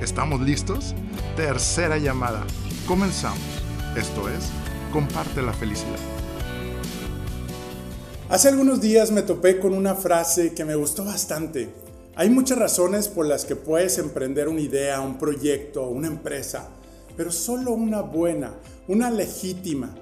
¿Estamos listos? Tercera llamada. Comenzamos. Esto es, comparte la felicidad. Hace algunos días me topé con una frase que me gustó bastante. Hay muchas razones por las que puedes emprender una idea, un proyecto, una empresa, pero solo una buena, una legítima,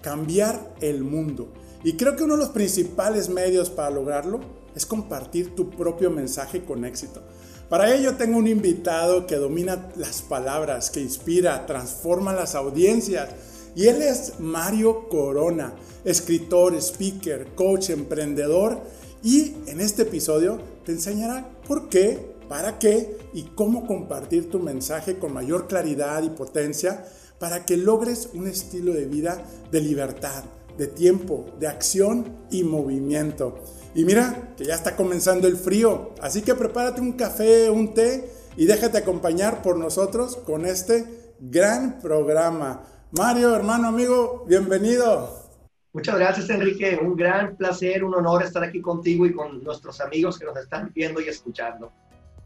cambiar el mundo. Y creo que uno de los principales medios para lograrlo es compartir tu propio mensaje con éxito. Para ello tengo un invitado que domina las palabras, que inspira, transforma las audiencias. Y él es Mario Corona, escritor, speaker, coach, emprendedor. Y en este episodio te enseñará por qué, para qué y cómo compartir tu mensaje con mayor claridad y potencia para que logres un estilo de vida de libertad, de tiempo, de acción y movimiento. Y mira que ya está comenzando el frío, así que prepárate un café, un té y déjate acompañar por nosotros con este gran programa. Mario, hermano, amigo, bienvenido. Muchas gracias, Enrique. Un gran placer, un honor estar aquí contigo y con nuestros amigos que nos están viendo y escuchando.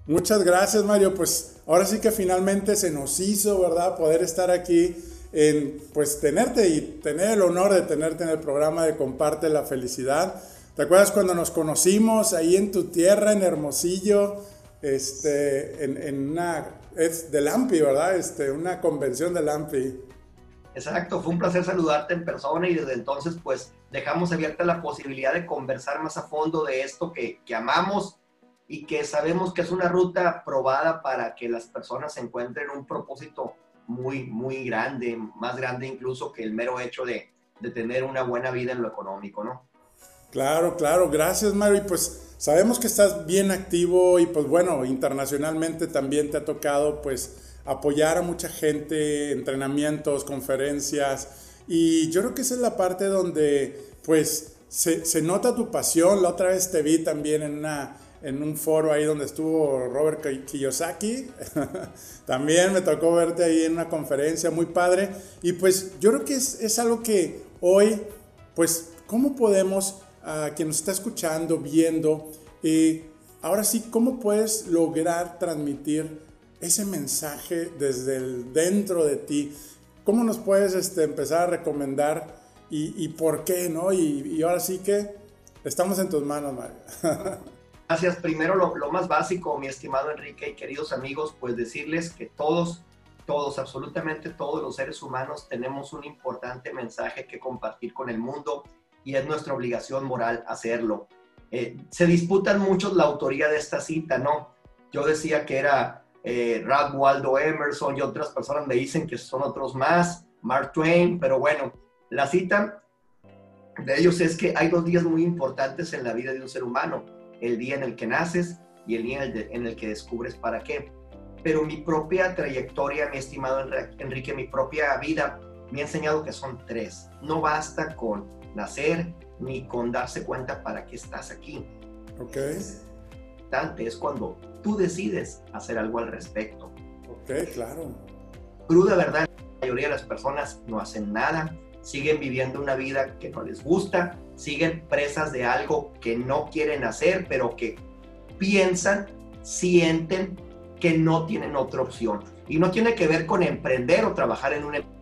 Muchas gracias, Mario. Pues ahora sí que finalmente se nos hizo, ¿verdad? Poder estar aquí en, pues, tenerte y tener el honor de tenerte en el programa de Comparte la Felicidad. ¿Te acuerdas cuando nos conocimos ahí en tu tierra, en Hermosillo, este, en, una, es de Lampi, ¿verdad? Este, una convención de Lampi. Exacto, fue un placer saludarte en persona y desde entonces pues dejamos abierta la posibilidad de conversar más a fondo de esto que, que amamos y que sabemos que es una ruta probada para que las personas encuentren un propósito muy, muy grande, más grande incluso que el mero hecho de, de tener una buena vida en lo económico, ¿no? Claro, claro, gracias Mario. Y pues sabemos que estás bien activo y pues bueno, internacionalmente también te ha tocado pues apoyar a mucha gente, entrenamientos, conferencias. Y yo creo que esa es la parte donde pues se, nota tu pasión. La otra vez te vi también en, una, en un foro ahí donde estuvo Robert Kiyosaki. también me tocó verte ahí en una conferencia muy padre. Y pues yo creo que es, es algo que hoy, pues, ¿cómo podemos a quien nos está escuchando, viendo, eh, ahora sí, ¿cómo puedes lograr transmitir ese mensaje desde el dentro de ti? ¿Cómo nos puedes este, empezar a recomendar y, por qué, no? Y, ahora sí que estamos en tus manos, Mario. Gracias. Primero, lo, lo, más básico, mi estimado Enrique y queridos amigos, pues decirles que todos, todos, absolutamente todos los seres humanos tenemos un importante mensaje que compartir con el mundo y es nuestra obligación moral hacerlo. Eh, se disputan muchos la autoría de esta cita, ¿no? Yo decía que era eh, Ralph Waldo Emerson y otras personas me dicen que son otros más, Mark Twain, pero bueno, la cita de ellos es que hay dos días muy importantes en la vida de un ser humano, el día en el que naces y el día en el que descubres para qué. Pero mi propia trayectoria, mi estimado Enrique, mi propia vida, me ha enseñado que son tres. No basta con nacer ni con darse cuenta para qué estás aquí. Ok. Es cuando tú decides hacer algo al respecto. Ok, claro. Cruda verdad, la mayoría de las personas no hacen nada, siguen viviendo una vida que no les gusta, siguen presas de algo que no quieren hacer, pero que piensan, sienten que no tienen otra opción. Y no tiene que ver con emprender o trabajar en una empresa,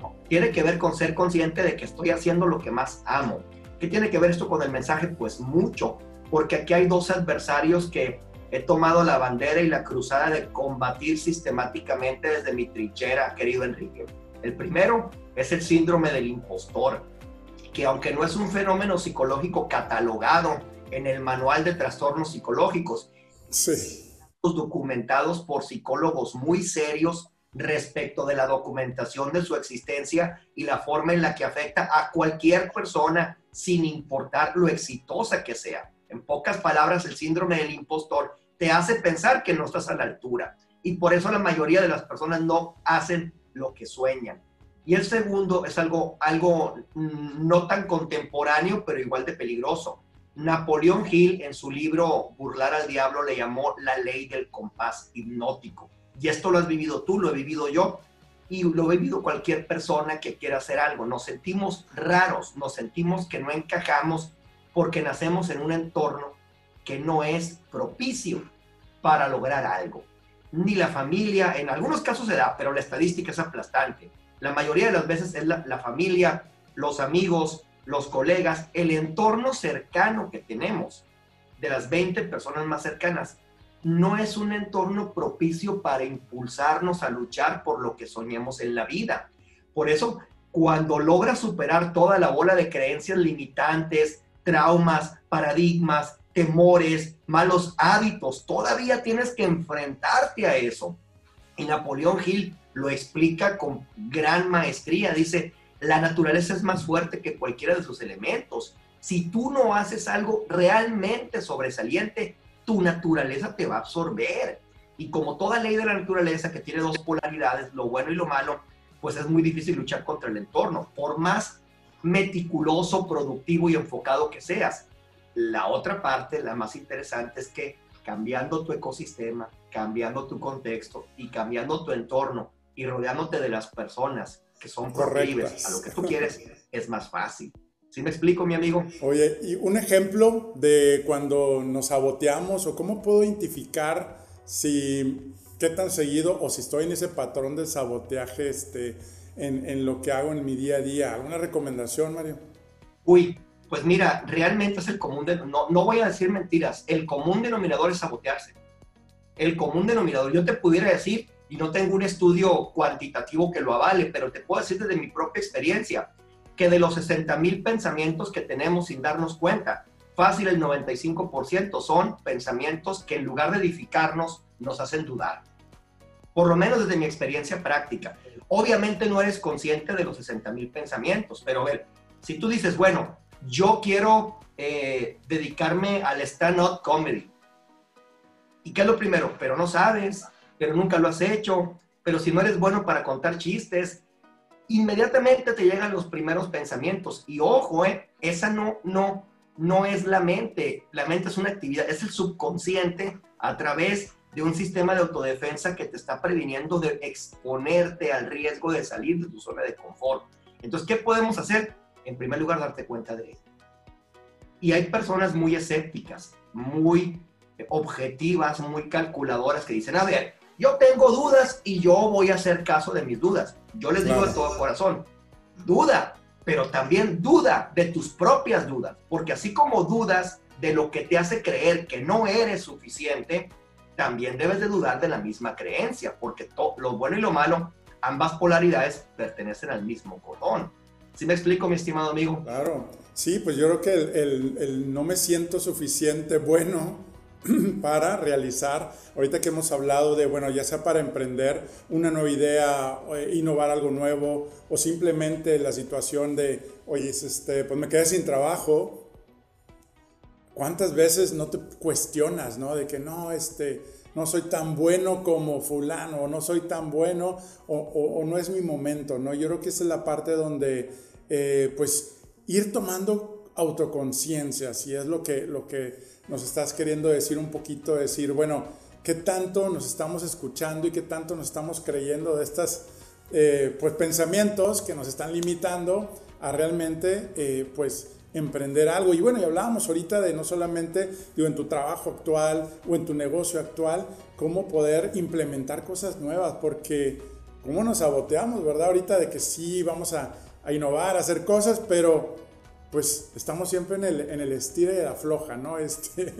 no. Tiene que ver con ser consciente de que estoy haciendo lo que más amo. ¿Qué tiene que ver esto con el mensaje? Pues mucho, porque aquí hay dos adversarios que he tomado la bandera y la cruzada de combatir sistemáticamente desde mi trinchera, querido Enrique. El primero es el síndrome del impostor, que aunque no es un fenómeno psicológico catalogado en el manual de trastornos psicológicos, sí. documentados por psicólogos muy serios respecto de la documentación de su existencia y la forma en la que afecta a cualquier persona sin importar lo exitosa que sea. En pocas palabras, el síndrome del impostor te hace pensar que no estás a la altura. y por eso la mayoría de las personas no hacen lo que sueñan. Y el segundo es algo, algo mm, no tan contemporáneo, pero igual de peligroso. Napoleón Hill en su libro Burlar al Diablo le llamó la ley del compás hipnótico. Y esto lo has vivido tú, lo he vivido yo y lo ha vivido cualquier persona que quiera hacer algo. Nos sentimos raros, nos sentimos que no encajamos porque nacemos en un entorno que no es propicio para lograr algo. Ni la familia, en algunos casos se da, pero la estadística es aplastante. La mayoría de las veces es la, la familia, los amigos, los colegas, el entorno cercano que tenemos, de las 20 personas más cercanas, no es un entorno propicio para impulsarnos a luchar por lo que soñemos en la vida. Por eso, cuando logras superar toda la bola de creencias limitantes, traumas, paradigmas, temores, malos hábitos, todavía tienes que enfrentarte a eso. Y Napoleón Hill lo explica con gran maestría. Dice, la naturaleza es más fuerte que cualquiera de sus elementos. Si tú no haces algo realmente sobresaliente, tu naturaleza te va a absorber. Y como toda ley de la naturaleza que tiene dos polaridades, lo bueno y lo malo, pues es muy difícil luchar contra el entorno, por más meticuloso, productivo y enfocado que seas. La otra parte, la más interesante, es que cambiando tu ecosistema, cambiando tu contexto y cambiando tu entorno y rodeándote de las personas que son correctas a lo que tú quieres, es más fácil. ¿Sí me explico, mi amigo? Oye, y un ejemplo de cuando nos saboteamos o cómo puedo identificar si qué tan seguido o si estoy en ese patrón de saboteaje este, en, en lo que hago en mi día a día. ¿Alguna recomendación, Mario? Uy, pues mira, realmente es el común, de, no, no voy a decir mentiras, el común denominador es sabotearse. El común denominador, yo te pudiera decir, y no tengo un estudio cuantitativo que lo avale, pero te puedo decir desde mi propia experiencia, que de los 60 mil pensamientos que tenemos sin darnos cuenta, fácil el 95% son pensamientos que en lugar de edificarnos nos hacen dudar. Por lo menos desde mi experiencia práctica. Obviamente no eres consciente de los 60 mil pensamientos, pero a ver, si tú dices, bueno, yo quiero eh, dedicarme al stand-up comedy. ¿Y qué es lo primero? Pero no sabes, pero nunca lo has hecho, pero si no eres bueno para contar chistes, inmediatamente te llegan los primeros pensamientos. Y ojo, eh, esa no, no, no es la mente. La mente es una actividad, es el subconsciente a través de un sistema de autodefensa que te está previniendo de exponerte al riesgo de salir de tu zona de confort. Entonces, ¿qué podemos hacer? En primer lugar, darte cuenta de ello. Y hay personas muy escépticas, muy objetivas, muy calculadoras que dicen, a ver, yo tengo dudas y yo voy a hacer caso de mis dudas. Yo les digo de todo corazón, duda, pero también duda de tus propias dudas, porque así como dudas de lo que te hace creer que no eres suficiente, también debes de dudar de la misma creencia, porque lo bueno y lo malo, ambas polaridades pertenecen al mismo cordón. ¿Sí me explico, mi estimado amigo? Claro, sí, pues yo creo que el, el no me siento suficiente bueno para realizar, ahorita que hemos hablado de, bueno, ya sea para emprender una nueva idea, eh, innovar algo nuevo, o simplemente la situación de, oye, este, pues me quedé sin trabajo, ¿cuántas veces no te cuestionas, no? De que no, este, no soy tan bueno como fulano, o no soy tan bueno, o, no es mi momento, ¿no? Yo creo que esa es la parte donde, eh, pues, ir tomando autoconciencia, si es lo que, lo que nos estás queriendo decir un poquito, decir, bueno, ¿qué tanto nos estamos escuchando y qué tanto nos estamos creyendo de estos eh, pues, pensamientos que nos están limitando a realmente eh, pues emprender algo? Y bueno, y hablábamos ahorita de no solamente digo, en tu trabajo actual o en tu negocio actual, cómo poder implementar cosas nuevas, porque cómo nos saboteamos, ¿verdad? Ahorita de que sí, vamos a, a innovar, a hacer cosas, pero pues estamos siempre en el, en el estira y la floja, ¿no? Este,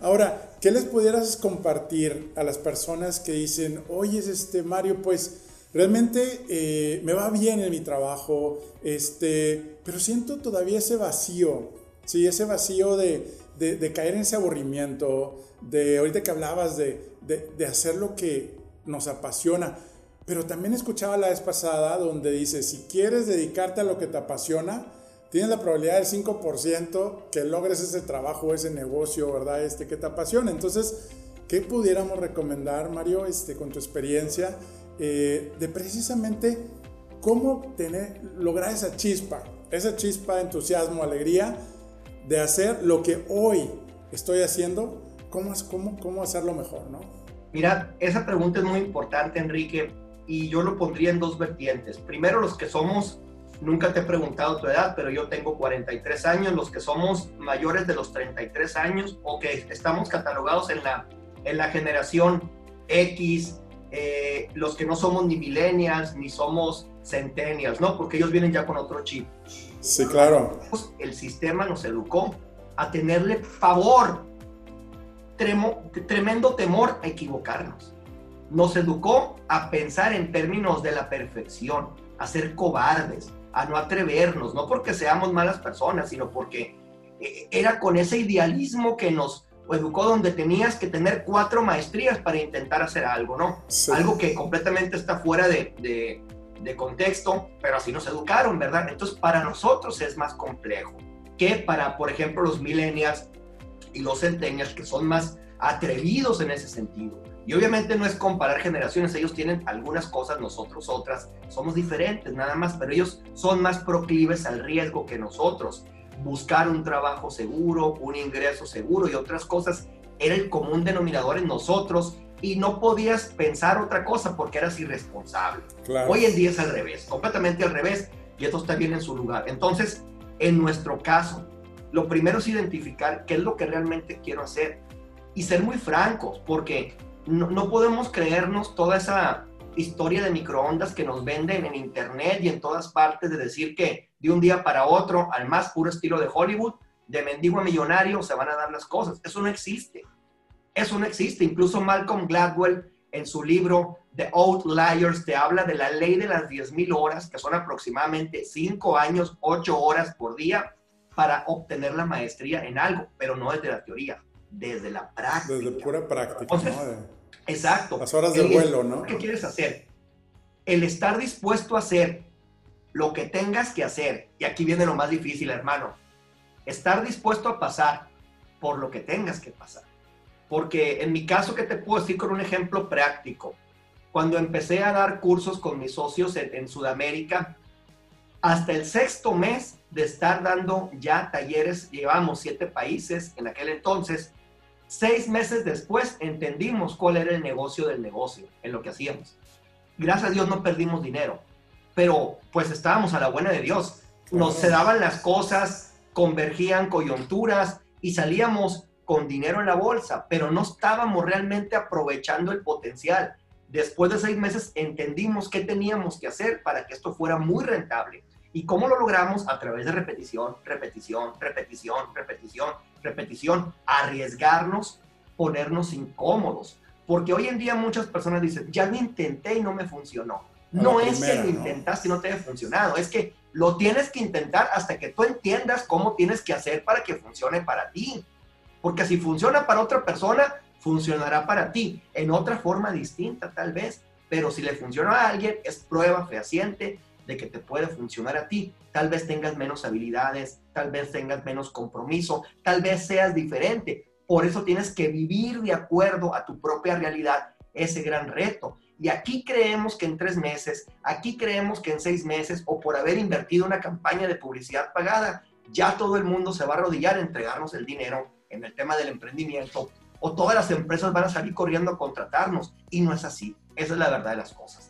ahora, ¿qué les pudieras compartir a las personas que dicen, oye, este Mario, pues realmente eh, me va bien en mi trabajo, este, pero siento todavía ese vacío, ¿sí? Ese vacío de, de, caer en ese aburrimiento, de ahorita que hablabas de, de hacer lo que nos apasiona. Pero también escuchaba la vez pasada donde dice, si quieres dedicarte a lo que te apasiona, tienes la probabilidad del 5% que logres ese trabajo, ese negocio, ¿verdad? Este que te apasiona. Entonces, ¿qué pudiéramos recomendar, Mario, este, con tu experiencia, eh, de precisamente cómo tener, lograr esa chispa, esa chispa de entusiasmo, alegría, de hacer lo que hoy estoy haciendo, cómo, cómo, cómo hacerlo mejor, ¿no? Mira, esa pregunta es muy importante, Enrique, y yo lo pondría en dos vertientes. Primero, los que somos, nunca te he preguntado tu edad, pero yo tengo 43 años, los que somos mayores de los 33 años o que estamos catalogados en la, en la generación X, eh, los que no somos ni millennials, ni somos centennials, ¿no? Porque ellos vienen ya con otro chip. Sí, claro. El sistema nos educó a tenerle favor, tremendo temor a equivocarnos. Nos educó a pensar en términos de la perfección, a ser cobardes, a no atrevernos, no porque seamos malas personas, sino porque eh, era con ese idealismo que nos educó donde tenías que tener cuatro maestrías para intentar hacer algo, ¿no? Algo que completamente está fuera de, de, contexto, pero así nos educaron, ¿verdad? Entonces, para nosotros es más complejo que para, por ejemplo, los millennials y los centennials, que son más atrevidos en ese sentido. Y obviamente no es comparar generaciones, ellos tienen algunas cosas, nosotros otras, somos diferentes nada más, pero ellos son más proclives al riesgo que nosotros buscar un trabajo seguro, un ingreso seguro y otras cosas era el común denominador en nosotros y no podías pensar otra cosa porque eras irresponsable. Hoy en día es al revés, completamente al revés y esto está bien en su lugar. Entonces, en nuestro caso, lo primero es identificar qué es lo que realmente quiero hacer y ser muy francos porque no, podemos creernos toda esa historia de microondas que nos venden en internet y en todas partes de decir que de un día para otro, al más puro estilo de Hollywood, de mendigo a millonario, se van a dar las cosas. Eso no existe. Eso no existe. Incluso Malcolm Gladwell en su libro The Outliers te habla de la ley de las 10.000 horas, que son aproximadamente 5 años, 8 horas por día para obtener la maestría en algo, pero no desde la teoría, desde la práctica. Desde pura práctica. Exacto. Las horas de vuelo, ¿no? ¿Qué quieres hacer? El estar dispuesto a hacer lo que tengas que hacer, y aquí viene lo más difícil, hermano, estar dispuesto a pasar por lo que tengas que pasar. Porque en mi caso, ¿qué te puedo decir con un ejemplo práctico? Cuando empecé a dar cursos con mis socios en, en Sudamérica, hasta el sexto mes de estar dando ya talleres, llevamos siete países en aquel entonces, Seis meses después entendimos cuál era el negocio del negocio, en lo que hacíamos. Gracias a Dios no perdimos dinero, pero pues estábamos a la buena de Dios. Nos se daban las cosas, convergían coyunturas y salíamos con dinero en la bolsa, pero no estábamos realmente aprovechando el potencial. Después de seis meses entendimos qué teníamos que hacer para que esto fuera muy rentable. ¿Y cómo lo logramos? A través de repetición, repetición, repetición, repetición repetición, arriesgarnos, ponernos incómodos. Porque hoy en día muchas personas dicen, ya lo intenté y no me funcionó. No es que lo intentaste y no te haya funcionado, es que lo tienes que intentar hasta que tú entiendas cómo tienes que hacer para que funcione para ti. Porque si funciona para otra persona, funcionará para ti, en otra forma distinta tal vez. Pero si le funciona a alguien, es prueba fehaciente de que te puede funcionar a ti. Tal vez tengas menos habilidades, tal vez tengas menos compromiso, tal vez seas diferente. Por eso tienes que vivir de acuerdo a tu propia realidad ese gran reto. Y aquí creemos que en tres meses, aquí creemos que en seis meses o por haber invertido una campaña de publicidad pagada, ya todo el mundo se va a arrodillar a entregarnos el dinero en el tema del emprendimiento o todas las empresas van a salir corriendo a contratarnos. Y no es así. Esa es la verdad de las cosas.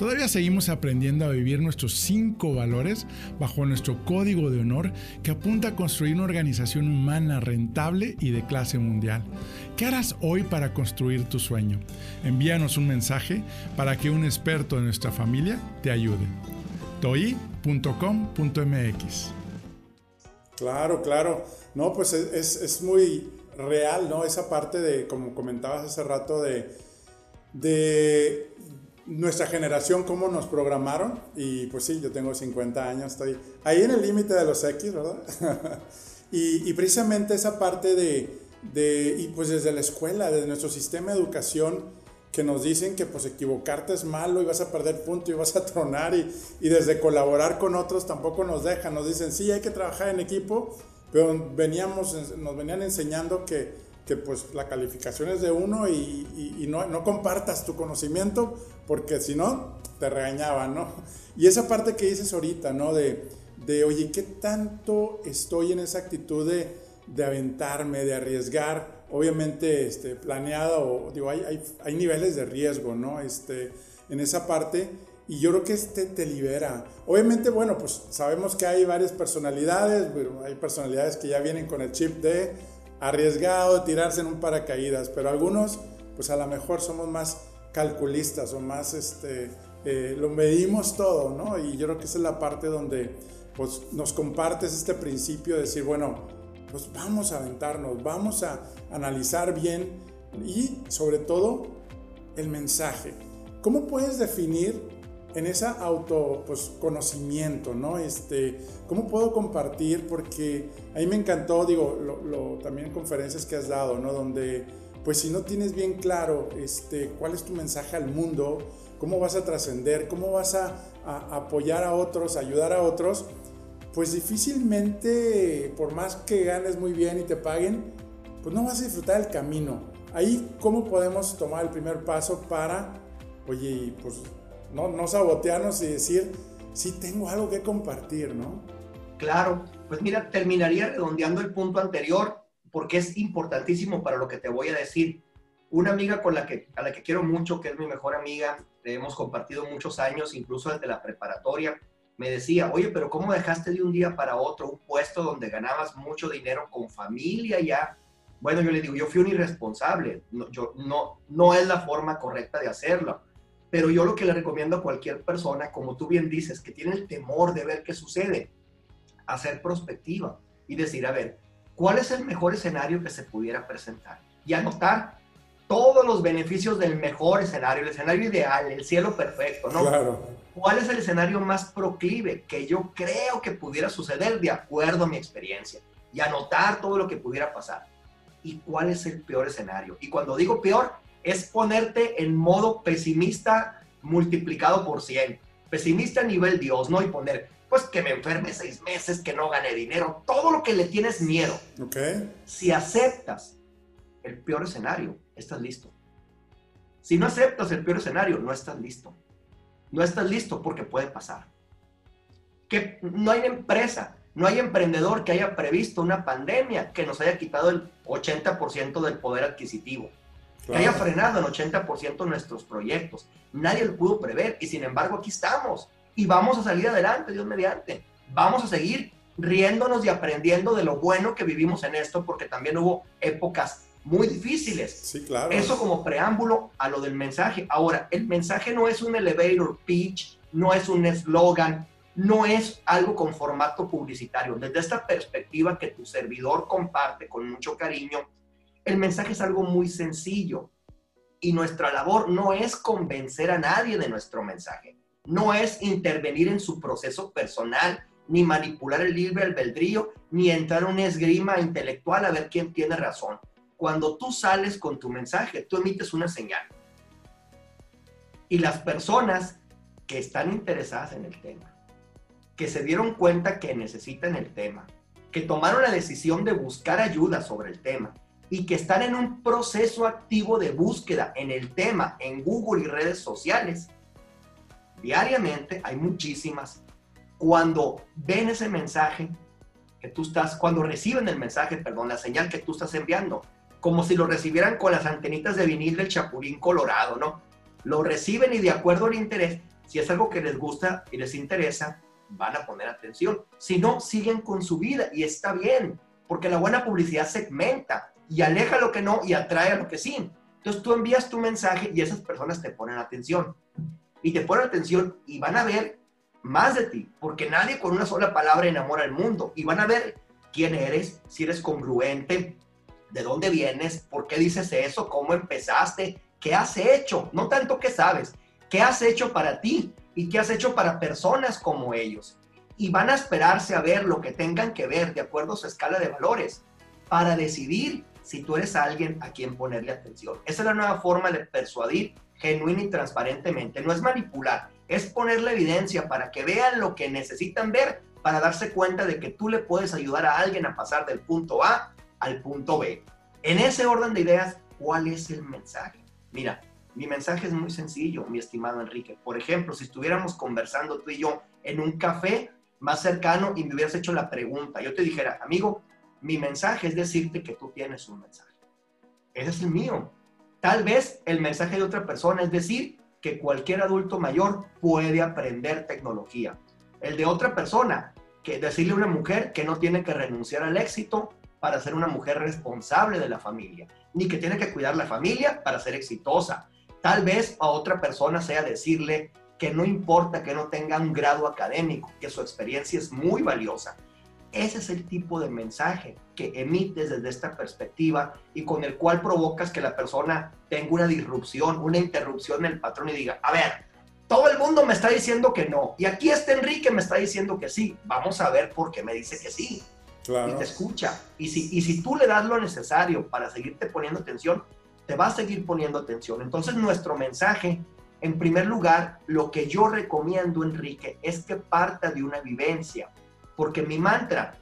Todavía seguimos aprendiendo a vivir nuestros cinco valores bajo nuestro código de honor que apunta a construir una organización humana rentable y de clase mundial. ¿Qué harás hoy para construir tu sueño? Envíanos un mensaje para que un experto de nuestra familia te ayude. toi.com.mx Claro, claro. No, pues es, muy real, ¿no? Esa parte de, como comentabas hace rato, de, de nuestra generación, cómo nos programaron. Y pues sí, yo tengo 50 años, estoy ahí en el límite de los X, ¿verdad? y, precisamente esa parte de, de, y pues desde la escuela, desde nuestro sistema de educación, que nos dicen que pues equivocarte es malo y vas a perder punto y vas a tronar y, y desde colaborar con otros tampoco nos dejan, nos dicen sí hay que trabajar en equipo, pero veníamos, nos venían enseñando que, que pues la calificación es de uno y, no, compartas tu conocimiento porque si no te regañaban, ¿no? Y esa parte que dices ahorita, ¿no? De, de oye, ¿qué tanto estoy en esa actitud de, de aventarme, de arriesgar? Obviamente este, planeado, digo, hay, hay, niveles de riesgo, ¿no? Este, en esa parte y yo creo que este te libera. Obviamente, bueno, pues sabemos que hay varias personalidades, hay personalidades que ya vienen con el chip de arriesgado, tirarse en un paracaídas, pero algunos, pues a lo mejor somos más calculistas o más, este, eh, lo medimos todo, ¿no? Y yo creo que esa es la parte donde, pues nos compartes este principio de decir, bueno, pues vamos a aventarnos, vamos a analizar bien y sobre todo el mensaje. ¿Cómo puedes definir en esa auto pues, conocimiento, ¿no? Este, ¿Cómo puedo compartir? Porque a mí me encantó, digo, lo, también en conferencias que has dado, ¿no? Donde, pues si no tienes bien claro este, cuál es tu mensaje al mundo, cómo vas a trascender, cómo vas a, a, apoyar a otros, ayudar a otros, pues difícilmente, por más que ganes muy bien y te paguen, pues no vas a disfrutar el camino. Ahí, ¿cómo podemos tomar el primer paso para, oye, pues no, no sabotearnos y decir, sí tengo algo que compartir, ¿no? Claro, pues mira, terminaría redondeando el punto anterior porque es importantísimo para lo que te voy a decir. Una amiga con la que, a la que quiero mucho, que es mi mejor amiga, hemos compartido muchos años, incluso desde la preparatoria, me decía, oye, pero ¿cómo dejaste de un día para otro un puesto donde ganabas mucho dinero con familia ya? Bueno, yo le digo, yo fui un irresponsable, no, yo, no, no es la forma correcta de hacerlo. Pero yo lo que le recomiendo a cualquier persona, como tú bien dices, que tiene el temor de ver qué sucede, hacer prospectiva y decir, a ver, ¿cuál es el mejor escenario que se pudiera presentar? Y anotar todos los beneficios del mejor escenario, el escenario ideal, el cielo perfecto, ¿no? Claro. ¿Cuál es el escenario más proclive que yo creo que pudiera suceder de acuerdo a mi experiencia? Y anotar todo lo que pudiera pasar. ¿Y cuál es el peor escenario? Y cuando digo peor, es ponerte en modo pesimista multiplicado por 100. Pesimista a nivel Dios, ¿no? Y poner, pues que me enferme seis meses, que no gane dinero, todo lo que le tienes miedo. Ok. Si aceptas el peor escenario, estás listo. Si no aceptas el peor escenario, no estás listo. No estás listo porque puede pasar. Que no hay empresa, no hay emprendedor que haya previsto una pandemia que nos haya quitado el 80% del poder adquisitivo que haya frenado en 80% nuestros proyectos. Nadie lo pudo prever y sin embargo aquí estamos y vamos a salir adelante, Dios mediante. Vamos a seguir riéndonos y aprendiendo de lo bueno que vivimos en esto porque también hubo épocas muy difíciles. Sí, claro. Eso como preámbulo a lo del mensaje. Ahora, el mensaje no es un elevator pitch, no es un eslogan, no es algo con formato publicitario. Desde esta perspectiva que tu servidor comparte con mucho cariño, el mensaje es algo muy sencillo y nuestra labor no es convencer a nadie de nuestro mensaje, no es intervenir en su proceso personal, ni manipular el libre albedrío, ni entrar en una esgrima intelectual a ver quién tiene razón. Cuando tú sales con tu mensaje, tú emites una señal. Y las personas que están interesadas en el tema, que se dieron cuenta que necesitan el tema, que tomaron la decisión de buscar ayuda sobre el tema, y que están en un proceso activo de búsqueda en el tema en Google y redes sociales, diariamente hay muchísimas. Cuando ven ese mensaje que tú estás, cuando reciben el mensaje, perdón, la señal que tú estás enviando, como si lo recibieran con las antenitas de vinil del chapulín colorado, ¿no? Lo reciben y de acuerdo al interés, si es algo que les gusta y les interesa, van a poner atención. Si no, siguen con su vida y está bien, porque la buena publicidad segmenta y aleja lo que no y atrae a lo que sí. Entonces tú envías tu mensaje y esas personas te ponen atención. Y te ponen atención y van a ver más de ti, porque nadie con una sola palabra enamora al mundo. Y van a ver quién eres, si eres congruente, de dónde vienes, por qué dices eso, cómo empezaste, qué has hecho, no tanto qué sabes, qué has hecho para ti y qué has hecho para personas como ellos. Y van a esperarse a ver lo que tengan que ver de acuerdo a su escala de valores para decidir si tú eres alguien a quien ponerle atención. Esa es la nueva forma de persuadir genuina y transparentemente. No es manipular, es ponerle evidencia para que vean lo que necesitan ver para darse cuenta de que tú le puedes ayudar a alguien a pasar del punto A al punto B. En ese orden de ideas, ¿cuál es el mensaje? Mira, mi mensaje es muy sencillo, mi estimado Enrique. Por ejemplo, si estuviéramos conversando tú y yo en un café más cercano y me hubieras hecho la pregunta, yo te dijera, amigo, mi mensaje es decirte que tú tienes un mensaje. Ese es el mío. Tal vez el mensaje de otra persona es decir que cualquier adulto mayor puede aprender tecnología. El de otra persona, que decirle a una mujer que no tiene que renunciar al éxito para ser una mujer responsable de la familia, ni que tiene que cuidar la familia para ser exitosa. Tal vez a otra persona sea decirle que no importa que no tenga un grado académico, que su experiencia es muy valiosa. Ese es el tipo de mensaje que emites desde esta perspectiva y con el cual provocas que la persona tenga una disrupción, una interrupción en el patrón y diga, a ver, todo el mundo me está diciendo que no. Y aquí está Enrique me está diciendo que sí. Vamos a ver por qué me dice que sí. Y te escucha. Y si, y si tú le das lo necesario para seguirte poniendo atención, te va a seguir poniendo atención. Entonces nuestro mensaje, en primer lugar, lo que yo recomiendo, Enrique, es que parta de una vivencia. Porque mi mantra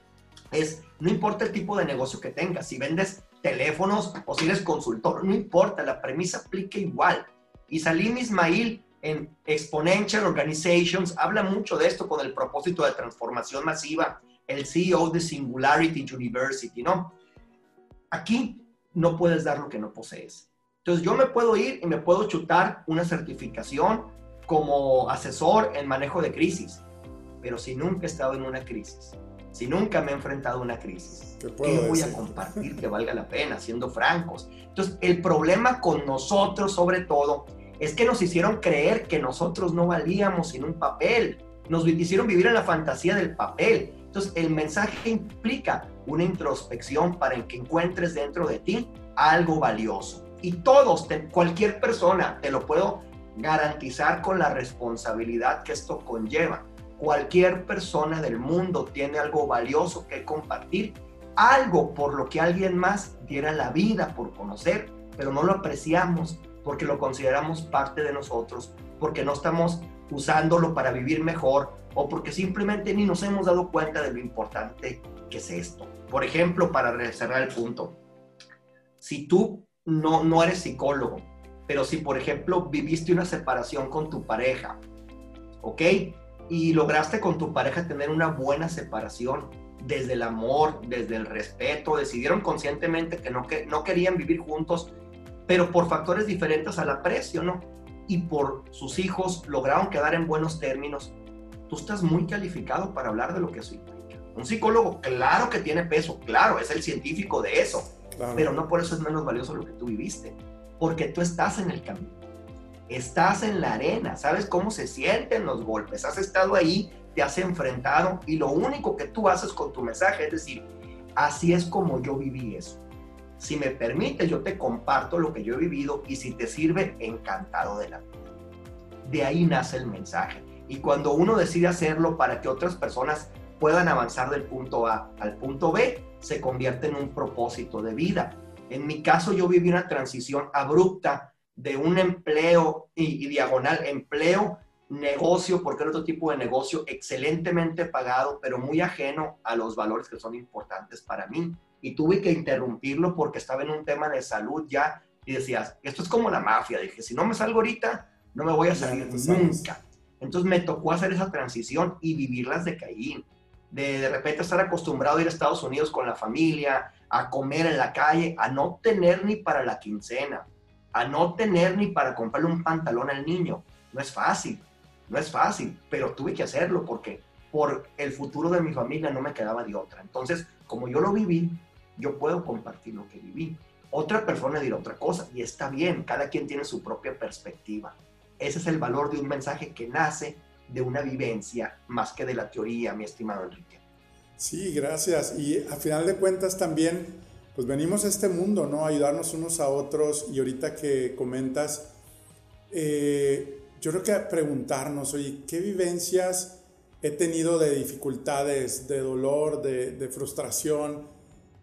es, no importa el tipo de negocio que tengas, si vendes teléfonos o si eres consultor, no importa, la premisa aplica igual. Y Salim Ismail en Exponential Organizations habla mucho de esto con el propósito de transformación masiva, el CEO de Singularity University, ¿no? Aquí no puedes dar lo que no posees. Entonces yo me puedo ir y me puedo chutar una certificación como asesor en manejo de crisis, pero si nunca he estado en una crisis, si nunca me he enfrentado a una crisis, ¿qué, voy a compartir que valga la pena, siendo francos? Entonces el problema con nosotros sobre todo es que nos hicieron creer que nosotros no valíamos sin un papel. Nos hicieron vivir en la fantasía del papel. Entonces, el mensaje implica una introspección para que encuentres dentro de ti algo valioso. Y todos, cualquier persona, te lo puedo garantizar con la responsabilidad que esto conlleva. Cualquier persona del mundo tiene algo valioso que compartir, algo por lo que alguien más diera la vida por conocer, pero no lo apreciamos porque lo consideramos parte de nosotros, porque no estamos usándolo para vivir mejor o porque simplemente ni nos hemos dado cuenta de lo importante que es esto. Por ejemplo, para cerrar el punto, si tú no, no eres psicólogo, pero si por ejemplo viviste una separación con tu pareja, ¿ok? Y lograste con tu pareja tener una buena separación desde el amor, desde el respeto, decidieron conscientemente que no, que no querían vivir juntos pero por factores diferentes al aprecio, ¿no? Y por sus hijos lograron quedar en buenos términos. Tú estás muy calificado para hablar de lo que eso implica. Un psicólogo, claro que tiene peso, claro, es el científico de eso, pero no por eso es menos valioso lo que tú viviste, porque tú estás en el camino, estás en la arena, sabes cómo se sienten los golpes, has estado ahí, te has enfrentado y lo único que tú haces con tu mensaje es decir, así es como yo viví eso si me permite, yo te comparto lo que yo he vivido y si te sirve, encantado de la vida. De ahí nace el mensaje. Y cuando uno decide hacerlo para que otras personas puedan avanzar del punto A al punto B, se convierte en un propósito de vida. En mi caso, yo viví una transición abrupta de un empleo y, diagonal empleo, negocio, porque era otro tipo de negocio excelentemente pagado, pero muy ajeno a los valores que son importantes para mí. Y tuve que interrumpirlo porque estaba en un tema de salud ya y decías, esto es como la mafia, dije, si no me salgo ahorita, no me voy a salir nunca. Entonces me tocó hacer esa transición y vivirlas de Caín, de de repente estar acostumbrado a ir a Estados Unidos con la familia, a comer en la calle, a no tener ni para la quincena, a no tener ni para comprarle un pantalón al niño. No es fácil, no es fácil, pero tuve que hacerlo porque por el futuro de mi familia no me quedaba de otra. Entonces, como yo lo viví, yo puedo compartir lo que viví. Otra persona dirá otra cosa y está bien, cada quien tiene su propia perspectiva. Ese es el valor de un mensaje que nace de una vivencia más que de la teoría, mi estimado Enrique. Sí, gracias. Y a final de cuentas también, pues venimos a este mundo, ¿no? A ayudarnos unos a otros. Y ahorita que comentas, eh, yo creo que preguntarnos, oye, ¿qué vivencias he tenido de dificultades, de dolor, de, frustración?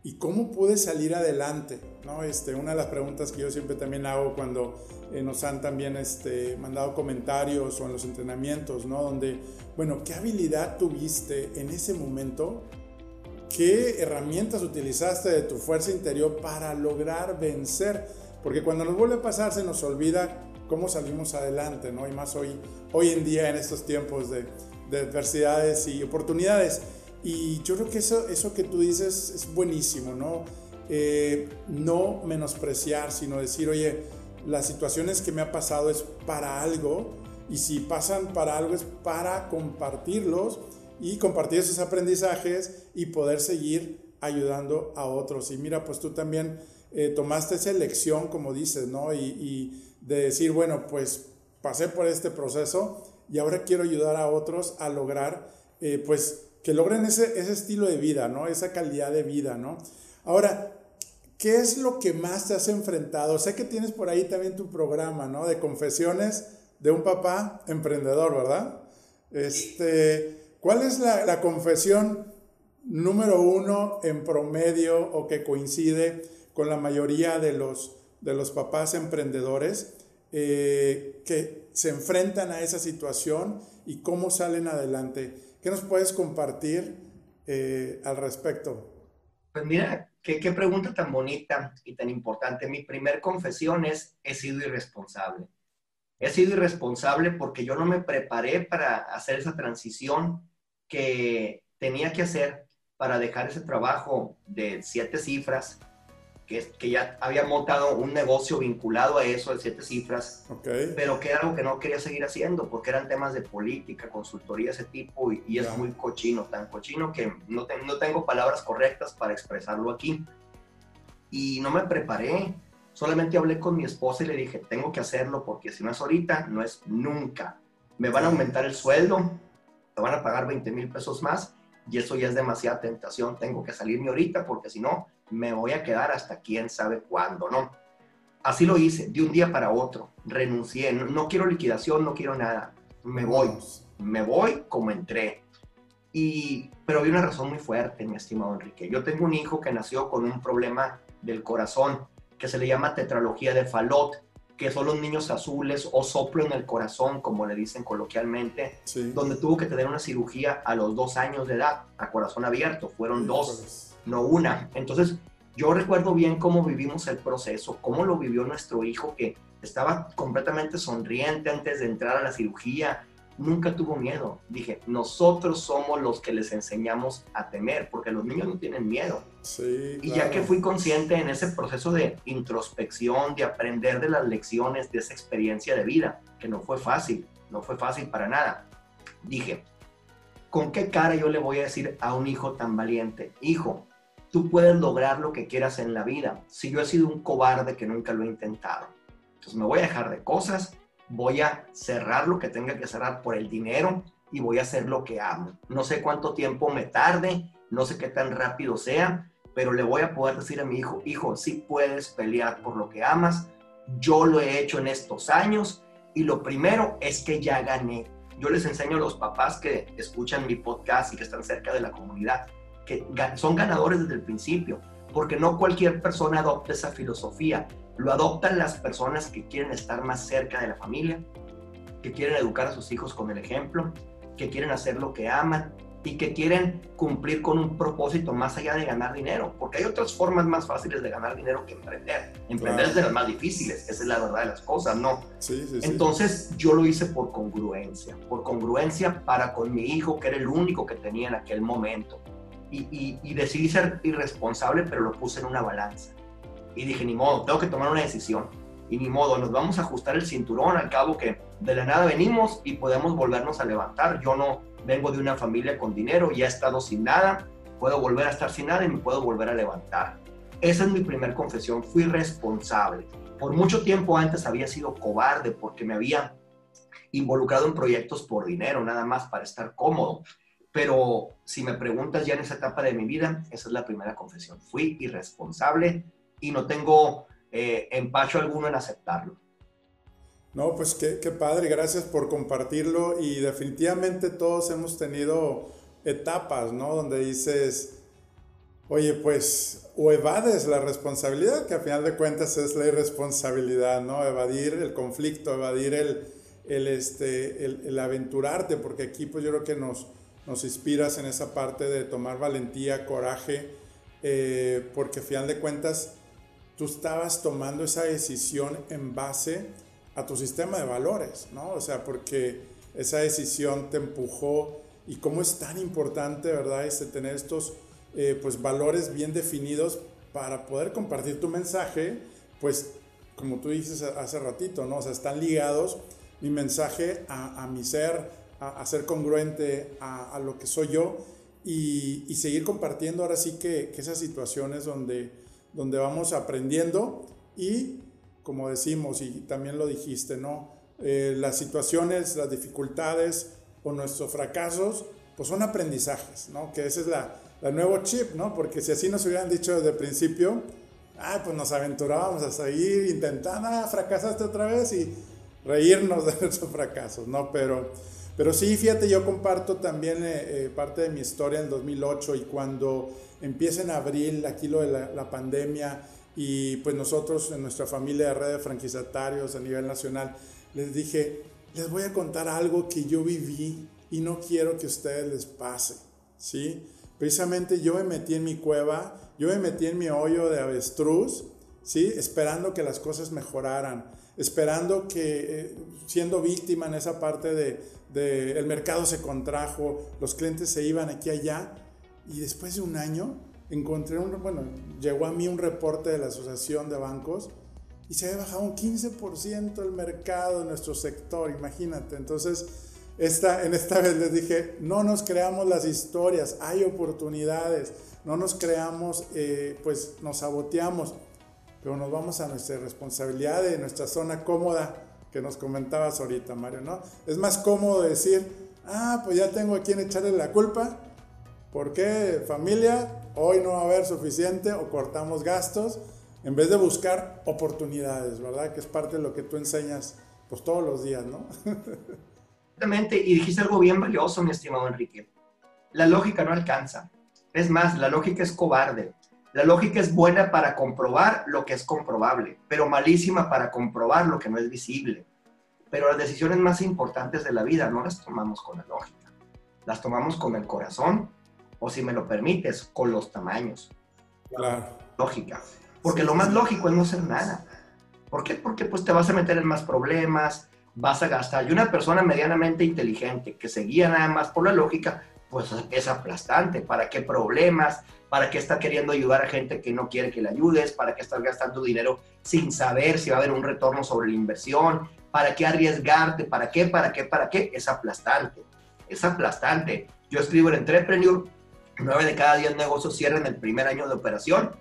¿Y cómo pude salir adelante? ¿no? Este, una de las preguntas que yo siempre también hago cuando eh, nos han también este, mandado comentarios o en los entrenamientos, ¿no? Donde, bueno, ¿qué habilidad tuviste en ese momento? ¿Qué herramientas utilizaste de tu fuerza interior para lograr vencer? Porque cuando nos vuelve a pasar se nos olvida cómo salimos adelante, ¿no? Y más hoy, hoy en día en estos tiempos de, de adversidades y oportunidades. Y yo creo que eso, eso que tú dices es buenísimo, ¿no? Eh, no menospreciar, sino decir, oye, las situaciones que me ha pasado es para algo y si pasan para algo es para compartirlos y compartir esos aprendizajes y poder seguir ayudando a otros. Y mira, pues tú también eh, tomaste esa elección, como dices, ¿no? Y, de decir, bueno, pues pasé por este proceso y ahora quiero ayudar a otros a lograr, eh, pues, que logren ese, ese estilo de vida, ¿no? Esa calidad de vida, ¿no? Ahora, ¿qué es lo que más te has enfrentado? Sé que tienes por ahí también tu programa, ¿no? De confesiones de un papá emprendedor, ¿verdad? Este, ¿Cuál es la, confesión número uno en promedio o que coincide con la mayoría de los, de los papás emprendedores eh, que se enfrentan a esa situación y cómo salen adelante? ¿Qué nos puedes compartir eh, al respecto? Pues mira, Qué, pregunta tan bonita y tan importante. Mi primer confesión es, he sido irresponsable. He sido irresponsable porque yo no me preparé para hacer esa transición que tenía que hacer para dejar ese trabajo de siete cifras que, que, ya había montado un negocio vinculado a eso de siete cifras, pero que era algo que no quería seguir haciendo porque eran temas de política, consultoría, ese tipo, y, es muy cochino, tan cochino que no, no tengo palabras correctas para expresarlo aquí. Y no me preparé, solamente hablé con mi esposa y le dije, tengo que hacerlo porque si no es ahorita, no es nunca. Me van a aumentar el sueldo, me van a pagar 20 mil pesos más y eso ya es demasiada tentación, tengo que salirme ahorita porque si no, me voy a quedar hasta quién sabe cuándo, ¿no? Así lo hice, de un día para otro, renuncié, no, quiero liquidación, no quiero nada, me voy, me voy como entré. Y, pero hay una razón muy fuerte, mi estimado Enrique. Yo tengo un hijo que nació con un problema del corazón que se le llama tetralogía de Falot que son los niños azules o soplo en el corazón, como le dicen coloquialmente, donde tuvo que tener una cirugía a los dos años de edad, a corazón abierto, fueron dos, no una. Entonces, yo recuerdo bien cómo vivimos el proceso, cómo lo vivió nuestro hijo, que estaba completamente sonriente antes de entrar a la cirugía, nunca tuvo miedo. Dije, nosotros somos los que les enseñamos a temer, porque los niños no tienen miedo. y ya que fui consciente en ese proceso de introspección, de aprender de las lecciones de esa experiencia de vida, que no fue fácil, no fue fácil para nada, dije, ¿con qué cara yo le voy a decir a un hijo tan valiente, hijo, tú puedes lograr lo que quieras en la vida, si yo he sido un cobarde que nunca lo he intentado? Entonces me voy a dejar de cosas, voy a cerrar lo que tenga que cerrar por el dinero y voy a hacer lo que amo. No sé cuánto tiempo me tarde, no sé qué tan rápido sea, pero le voy a poder decir a mi hijo, hijo, sí puedes pelear por lo que amas. Yo lo he hecho en estos años y lo primero es que ya gané. Yo les enseño a los papás que escuchan mi podcast y que están cerca de la comunidad, que son ganadores desde el principio, porque no cualquier persona adopta esa filosofía. Lo adoptan las personas que quieren estar más cerca de la familia, que quieren educar a sus hijos con el ejemplo, que quieren hacer lo que aman y que quieren cumplir con un propósito más allá de ganar dinero, porque hay otras formas más fáciles de ganar dinero que emprender. Emprender es de las más difíciles, esa es la verdad de las cosas, ¿no? Sí, sí, Entonces yo lo hice por congruencia, por congruencia para con mi hijo, que era el único que tenía en aquel momento. Y, y, decidí ser irresponsable, pero lo puse en una balanza y dije, ni modo, tengo que tomar una decisión. Y ni modo, nos vamos a ajustar el cinturón al cabo que de la nada venimos y podemos volvernos a levantar. Yo no vengo de una familia con dinero, ya he estado sin nada, puedo volver a estar sin nada y me puedo volver a levantar. Esa es mi primera confesión, fui responsable. Por mucho tiempo antes había sido cobarde porque me había involucrado en proyectos por dinero, nada más para estar cómodo. Pero si me preguntas ya en esa etapa de mi vida, esa es la primera confesión. Fui irresponsable y no tengo eh, empacho alguno en aceptarlo. No, pues qué, qué, padre, gracias por compartirlo y definitivamente todos hemos tenido etapas, ¿no? Donde dices, oye, pues, o evades la responsabilidad, que a final de cuentas es la irresponsabilidad, ¿no? Evadir el conflicto, evadir el, el, este, el, aventurarte, porque aquí pues yo creo que nos, nos inspiras en esa parte de tomar valentía, coraje, eh, porque a final de cuentas tú estabas tomando esa decisión en base a tu sistema de valores, ¿no? O sea, porque esa decisión te empujó y cómo es tan importante, ¿verdad? Este, tener estos eh, pues, valores bien definidos para poder compartir tu mensaje, pues como tú dices hace ratito, ¿no? O sea, están ligados mi mensaje a, mi ser, a, ser congruente a, lo que soy yo y, seguir compartiendo ahora sí que, que, esas situaciones donde, donde vamos aprendiendo y como decimos y también lo dijiste, ¿no? Eh, las situaciones, las dificultades o nuestros fracasos, pues son aprendizajes, ¿no? Que ese es la, la nuevo chip, ¿no? Porque si así nos hubieran dicho desde el principio, ah, pues nos aventurábamos a seguir intentando, ah, fracasaste otra vez y reírnos de nuestros fracasos, ¿no? Pero, pero sí, fíjate, yo comparto también eh, eh, parte de mi historia en 2008 y cuando empieza en abril aquí lo de la, la pandemia, y pues nosotros en nuestra familia de red de franquiciatarios a nivel nacional, les dije, les voy a contar algo que yo viví y no quiero que a ustedes les pase, ¿sí? Precisamente yo me metí en mi cueva, yo me metí en mi hoyo de avestruz, ¿sí? Esperando que las cosas mejoraran, esperando que, eh, siendo víctima en esa parte de, de, el mercado se contrajo, los clientes se iban aquí allá, y después de un año encontré un, bueno, llegó a mí un reporte de la Asociación de Bancos y se había bajado un 15% el mercado de nuestro sector, imagínate. Entonces, esta, en esta vez les dije, no nos creamos las historias, hay oportunidades, no nos creamos, eh, pues nos saboteamos, pero nos vamos a nuestra responsabilidad de nuestra zona cómoda que nos comentabas ahorita, Mario, ¿no? Es más cómodo decir, ah, pues ya tengo a quien echarle la culpa, ¿por qué familia? hoy no va a haber suficiente o cortamos gastos, en vez de buscar oportunidades, ¿verdad? Que es parte de lo que tú enseñas pues todos los días, ¿no? Exactamente, y dijiste algo bien valioso, mi estimado Enrique. La lógica no alcanza. Es más, la lógica es cobarde. La lógica es buena para comprobar lo que es comprobable, pero malísima para comprobar lo que no es visible. Pero las decisiones más importantes de la vida no las tomamos con la lógica, las tomamos con el corazón o si me lo permites, con los tamaños. Claro. Lógica. Porque lo más lógico es no hacer nada. ¿Por qué? Porque pues te vas a meter en más problemas, vas a gastar. Y una persona medianamente inteligente que se guía nada más por la lógica, pues es aplastante. ¿Para qué problemas? ¿Para qué está queriendo ayudar a gente que no quiere que le ayudes? ¿Para qué estás gastando dinero sin saber si va a haber un retorno sobre la inversión? ¿Para qué arriesgarte? ¿Para qué? ¿Para qué? ¿Para qué? Es aplastante. Es aplastante. Yo escribo en Entrepreneur 9 de cada 10 negocios cierran el primer año de operación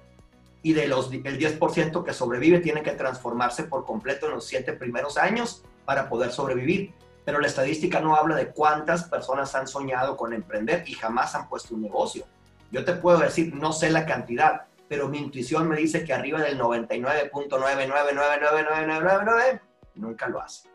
y de los, el 10% que sobrevive tiene que transformarse por completo en los 7 primeros años para poder sobrevivir. Pero la estadística no habla de cuántas personas han soñado con emprender y jamás han puesto un negocio. Yo te puedo decir, no sé la cantidad, pero mi intuición me dice que arriba del 99.9999999 nunca lo hace.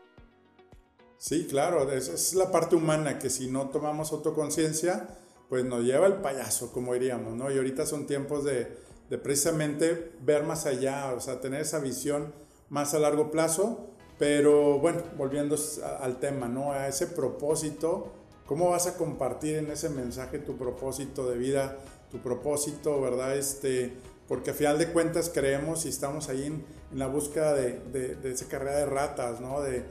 Sí, claro, esa es la parte humana, que si no tomamos autoconciencia, pues nos lleva el payaso, como diríamos, ¿no? Y ahorita son tiempos de, de precisamente ver más allá, o sea, tener esa visión más a largo plazo, pero bueno, volviendo al tema, ¿no? A ese propósito, ¿cómo vas a compartir en ese mensaje tu propósito de vida, tu propósito, ¿verdad? Este, porque a final de cuentas creemos y estamos ahí en, la búsqueda de, de, esa carrera de ratas, ¿no? De,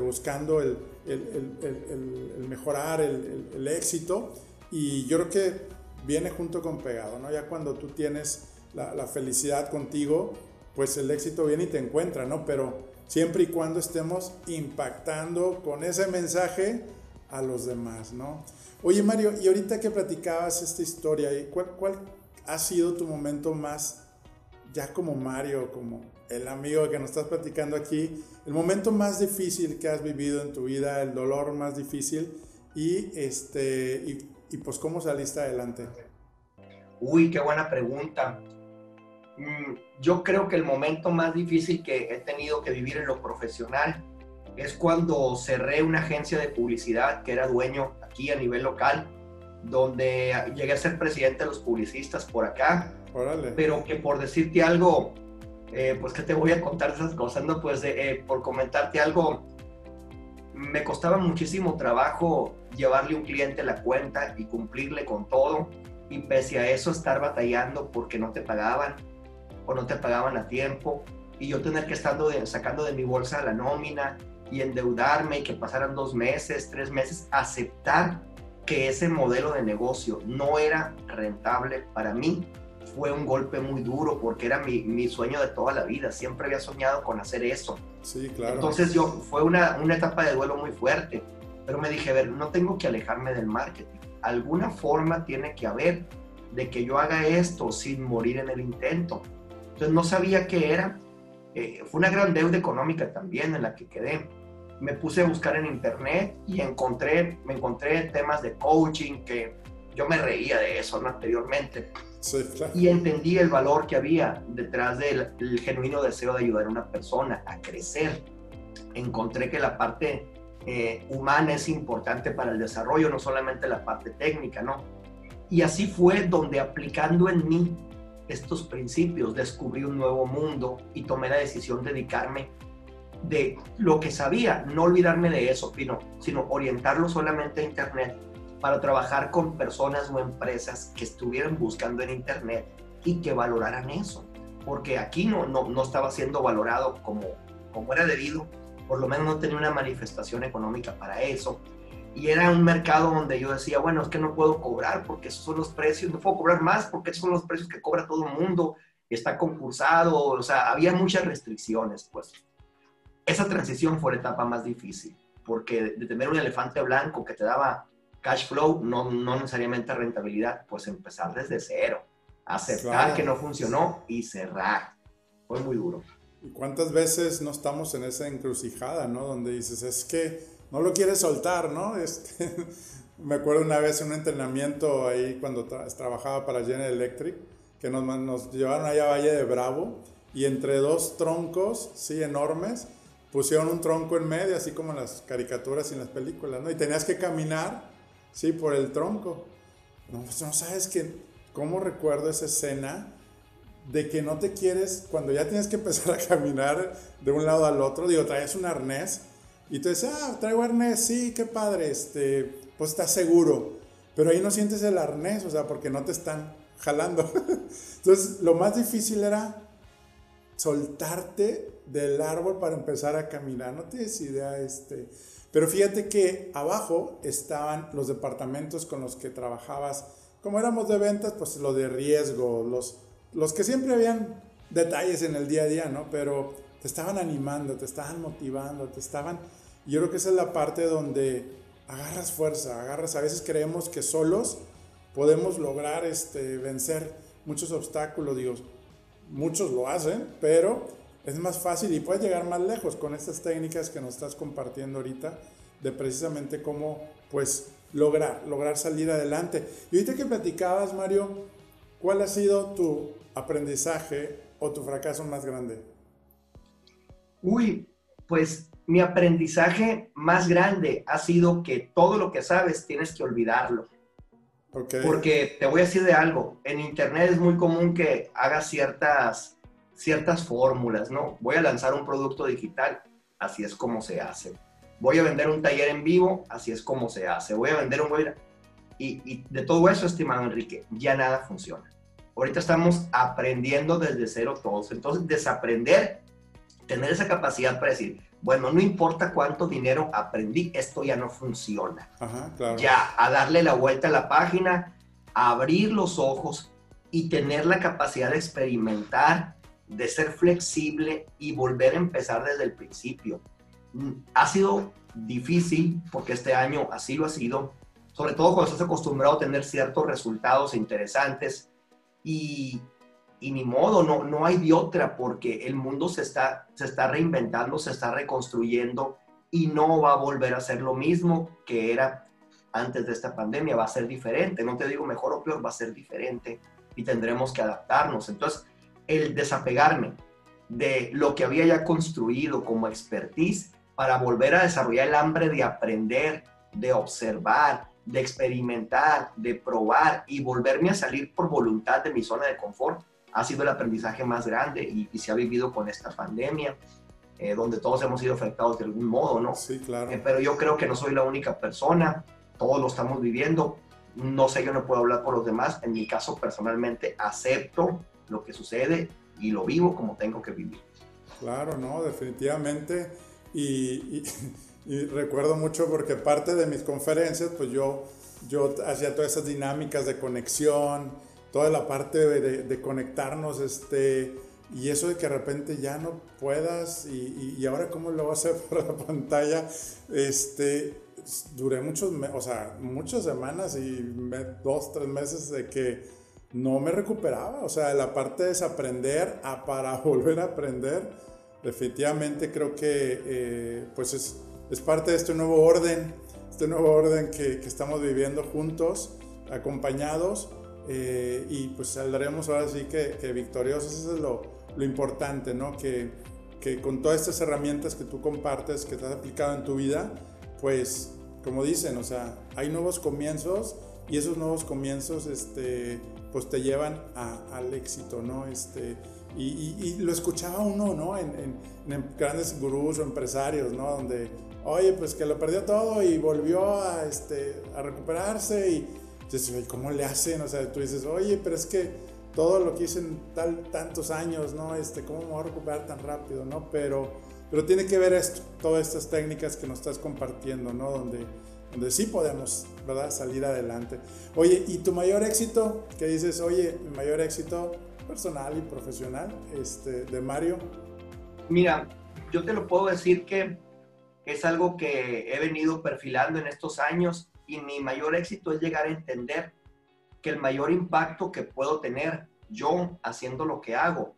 buscando el, el, el, el mejorar, el, éxito y yo creo que viene junto con pegado, ¿no? Ya cuando tú tienes la, felicidad contigo, pues el éxito viene y te encuentra, ¿no? Pero siempre y cuando estemos impactando con ese mensaje a los demás, ¿no? Oye Mario, y ahorita que platicabas esta historia, ¿cuál, cuál ha sido tu momento más, ya como Mario, como el amigo que nos estás platicando aquí, el momento más difícil que has vivido en tu vida, el dolor más difícil y, este, y y pues cómo saliste adelante. Uy, qué buena pregunta. Mm, yo creo que el momento más difícil que he tenido que vivir en lo profesional es cuando cerré una agencia de publicidad que era dueño aquí a nivel local, donde llegué a ser presidente de los publicistas por acá. Órale. Pero que por decirte algo, eh, pues que te voy a contar esas cosas, ¿no? Pues eh, por comentarte algo, me costaba muchísimo trabajo llevarle un cliente la cuenta y cumplirle con todo y pese a eso estar batallando porque no te pagaban o no te pagaban a tiempo y yo tener que estar sacando de mi bolsa la nómina y endeudarme y que pasaran dos meses, tres meses, aceptar que ese modelo de negocio no era rentable para mí fue un golpe muy duro porque era mi, mi, sueño de toda la vida. Siempre había soñado con hacer eso. Sí, claro. Entonces yo, fue una, una etapa de duelo muy fuerte. Pero me dije, a ver, no tengo que alejarme del marketing. Alguna forma tiene que haber de que yo haga esto sin morir en el intento. Entonces no sabía qué era. Eh, fue una gran deuda económica también en la que quedé. Me puse a buscar en internet y encontré, me encontré temas de coaching que yo me reía de eso ¿no? anteriormente. Y entendí el valor que había detrás del genuino deseo de ayudar a una persona a crecer. Encontré que la parte eh, humana es importante para el desarrollo, no solamente la parte técnica, ¿no? Y así fue donde aplicando en mí estos principios descubrí un nuevo mundo y tomé la decisión de dedicarme de lo que sabía, no olvidarme de eso, sino, sino orientarlo solamente a Internet para trabajar con personas o empresas que estuvieran buscando en Internet y que valoraran eso, porque aquí no, no, no estaba siendo valorado como, como era debido por lo menos no tenía una manifestación económica para eso. Y era un mercado donde yo decía, bueno, es que no puedo cobrar porque esos son los precios, no puedo cobrar más porque esos son los precios que cobra todo el mundo, está concursado, o sea, había muchas restricciones, pues. Esa transición fue la etapa más difícil, porque de tener un elefante blanco que te daba cash flow, no, no necesariamente rentabilidad, pues empezar desde cero, aceptar que no funcionó y cerrar. Fue muy duro. ¿Cuántas veces no estamos en esa encrucijada, ¿no? Donde dices, es que no lo quieres soltar, ¿no? Este, me acuerdo una vez en un entrenamiento ahí cuando trabajaba para General Electric, que nos, nos llevaron allá a Valle de Bravo y entre dos troncos, sí, enormes, pusieron un tronco en medio, así como en las caricaturas y en las películas, ¿no? Y tenías que caminar, sí, por el tronco. No, pues no sabes que, ¿cómo recuerdo esa escena? de que no te quieres, cuando ya tienes que empezar a caminar de un lado al otro, digo, traes un arnés y tú dices, ah, traigo arnés, sí, qué padre, este, pues estás seguro, pero ahí no sientes el arnés, o sea, porque no te están jalando. Entonces, lo más difícil era soltarte del árbol para empezar a caminar, no tienes idea, este, pero fíjate que abajo estaban los departamentos con los que trabajabas, como éramos de ventas, pues lo de riesgo, los los que siempre habían detalles en el día a día, ¿no? Pero te estaban animando, te estaban motivando, te estaban... Yo creo que esa es la parte donde agarras fuerza, agarras, a veces creemos que solos podemos lograr este, vencer muchos obstáculos, digo, muchos lo hacen, pero es más fácil y puedes llegar más lejos con estas técnicas que nos estás compartiendo ahorita de precisamente cómo pues lograr, lograr salir adelante. Y ahorita que platicabas, Mario, ¿cuál ha sido tu aprendizaje o tu fracaso más grande? Uy, pues mi aprendizaje más grande ha sido que todo lo que sabes tienes que olvidarlo. Porque te voy a decir de algo, en internet es muy común que hagas ciertas, ciertas fórmulas, ¿no? Voy a lanzar un producto digital, así es como se hace. Voy a vender un taller en vivo, así es como se hace. Voy a vender un webinar. Y, y de todo eso, estimado Enrique, ya nada funciona. Ahorita estamos aprendiendo desde cero todos. Entonces, desaprender, tener esa capacidad para decir, bueno, no importa cuánto dinero aprendí, esto ya no funciona. Ya, a darle la vuelta a la página, a abrir los ojos y tener la capacidad de experimentar, de ser flexible y volver a empezar desde el principio. Mm, ha sido difícil porque este año así lo ha sido, sobre todo cuando estás acostumbrado a tener ciertos resultados interesantes, y, ni modo, no, no hay de otra porque el mundo se está, se está reinventando, se está reconstruyendo y no va a volver a ser lo mismo que era antes de esta pandemia va a ser diferente. No te digo mejor o peor, va a ser diferente y tendremos que adaptarnos. Entonces, el desapegarme de lo que había ya construido como expertise para volver a desarrollar el hambre de aprender, de observar, de experimentar, de probar y volverme a salir por voluntad de mi zona de confort, ha sido el aprendizaje más grande y, se ha vivido con esta pandemia, eh, donde todos hemos sido afectados de algún modo, ¿no? Sí, claro. Eh, pero yo creo que no soy la única persona, todos lo estamos viviendo. No sé, yo no puedo hablar por los demás. En mi caso, personalmente, acepto lo que sucede y lo vivo como tengo que vivir. Claro, no, definitivamente. Y, recuerdo mucho porque parte de mis conferencias, pues yo, yo hacía todas esas dinámicas de conexión, toda la parte de, conectarnos, este, y eso de que de repente ya no puedas, y, y, ahora cómo lo vas a hacer por la pantalla, este, duré muchos, o sea, muchas semanas y dos, tres meses de que no me recuperaba, o sea, la parte de desaprender a para volver a aprender, definitivamente creo que eh, pues es, es, parte de este nuevo orden, este nuevo orden que, que estamos viviendo juntos, acompañados, eh, y pues saldremos ahora sí que, que victoriosos, eso es lo, lo importante, ¿no? Que, que con todas estas herramientas que tú compartes, que te has aplicado en tu vida, pues como dicen, o sea, hay nuevos comienzos y esos nuevos comienzos, este, pues te llevan al éxito, ¿no? Este, y, lo escuchaba uno, ¿no? En, grandes gurús o empresarios, ¿no? Donde, oye, pues que lo perdió todo y volvió a, este, a recuperarse y dices, ¿cómo le hacen? O sea, tú dices, oye, pero es que todo lo que hice en tal, tantos años, ¿no? Este, ¿Cómo me voy a recuperar tan rápido, ¿no? Pero, pero tiene que ver esto, todas estas técnicas que nos estás compartiendo, ¿no? Donde donde sí podemos, ¿verdad? Salir adelante. Oye, ¿y tu mayor éxito? Que dices, oye, mi mayor éxito personal y profesional este, de Mario. Mira, yo te lo puedo decir que es algo que he venido perfilando en estos años y mi mayor éxito es llegar a entender que el mayor impacto que puedo tener yo haciendo lo que hago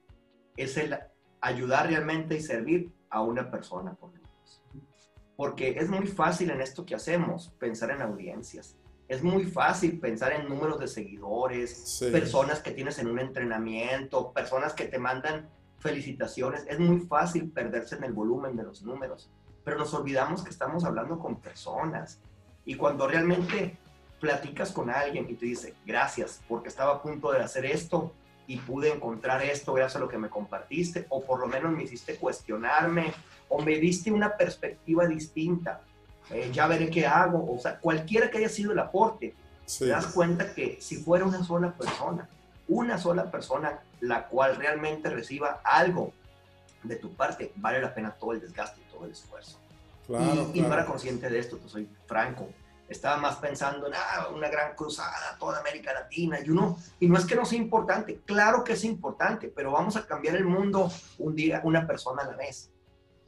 es el ayudar realmente y servir a una persona por porque es muy fácil en esto que hacemos pensar en audiencias. Es muy fácil pensar en números de seguidores, personas que tienes en un entrenamiento, personas que te mandan felicitaciones. Es muy fácil perderse en el volumen de los números, pero nos olvidamos que estamos hablando con personas. Y cuando realmente platicas con alguien y te dice, gracias, porque estaba a punto de hacer esto y pude encontrar esto gracias a lo que me compartiste, o por lo menos me hiciste cuestionarme o me diste una perspectiva distinta, eh, ya veré qué hago, o sea, cualquiera que haya sido el aporte, te das cuenta que si fuera una sola persona, una sola persona la cual realmente reciba algo de tu parte, vale la pena todo el desgaste y todo el esfuerzo. Y, no era consciente de esto, te soy franco. Estaba más pensando en ah, una gran cruzada, toda América Latina, y uno, y no es que no sea importante, claro que es importante, pero vamos a cambiar el mundo un día, una persona a la vez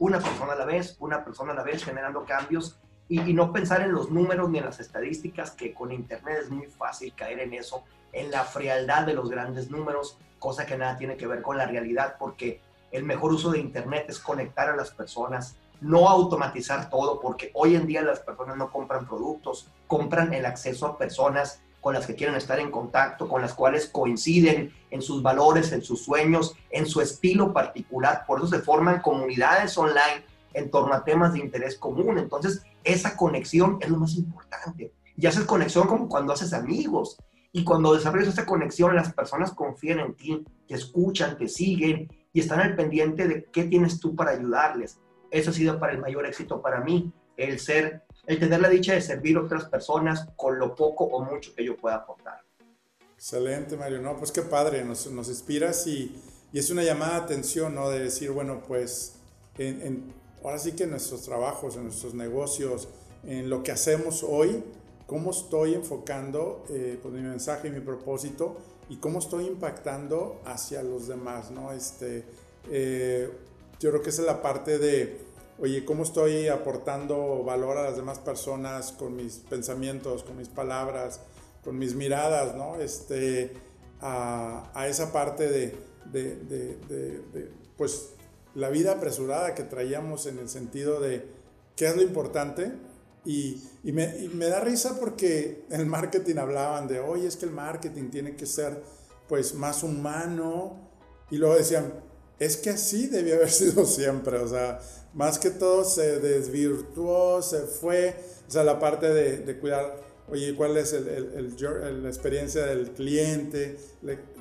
una persona a la vez, una persona a la vez, generando cambios y, no pensar en los números ni en las estadísticas, que con Internet es muy fácil caer en eso, en la frialdad de los grandes números, cosa que nada tiene que ver con la realidad, porque el mejor uso de Internet es conectar a las personas, no automatizar todo, porque hoy en día las personas no compran productos, compran el acceso a personas con las que quieren estar en contacto, con las cuales coinciden en sus valores, en sus sueños, en su estilo particular. Por eso se forman comunidades online en torno a temas de interés común. Entonces, esa conexión es lo más importante. Y haces conexión como cuando haces amigos. Y cuando desarrollas esa conexión, las personas confían en ti, te escuchan, te siguen y están al pendiente de qué tienes tú para ayudarles. Eso ha sido para el mayor éxito para mí, el ser el tener la dicha de servir a otras personas con lo poco o mucho que yo pueda aportar. Excelente, Mario. No, pues qué padre, nos, nos inspiras y, es una llamada de atención, ¿no? De decir, bueno, pues en, ahora sí que en nuestros trabajos, en nuestros negocios, en lo que hacemos hoy, cómo estoy enfocando eh, pues, mi mensaje y mi propósito y cómo estoy impactando hacia los demás, ¿no? Este, eh, yo creo que esa es la parte de oye, ¿cómo estoy aportando valor a las demás personas con mis pensamientos, con mis palabras, con mis miradas, ¿no? Este, a, a esa parte de, de, de, pues, la vida apresurada que traíamos en el sentido de qué es lo importante Y, y, me, y, me, da risa porque en el marketing hablaban de, oye, es que el marketing tiene que ser pues más humano. Y luego decían, es que así debió haber sido siempre. O sea, más que todo se desvirtuó, se fue. O sea, la parte de, de cuidar, oye, cuál es el, el, la experiencia del cliente,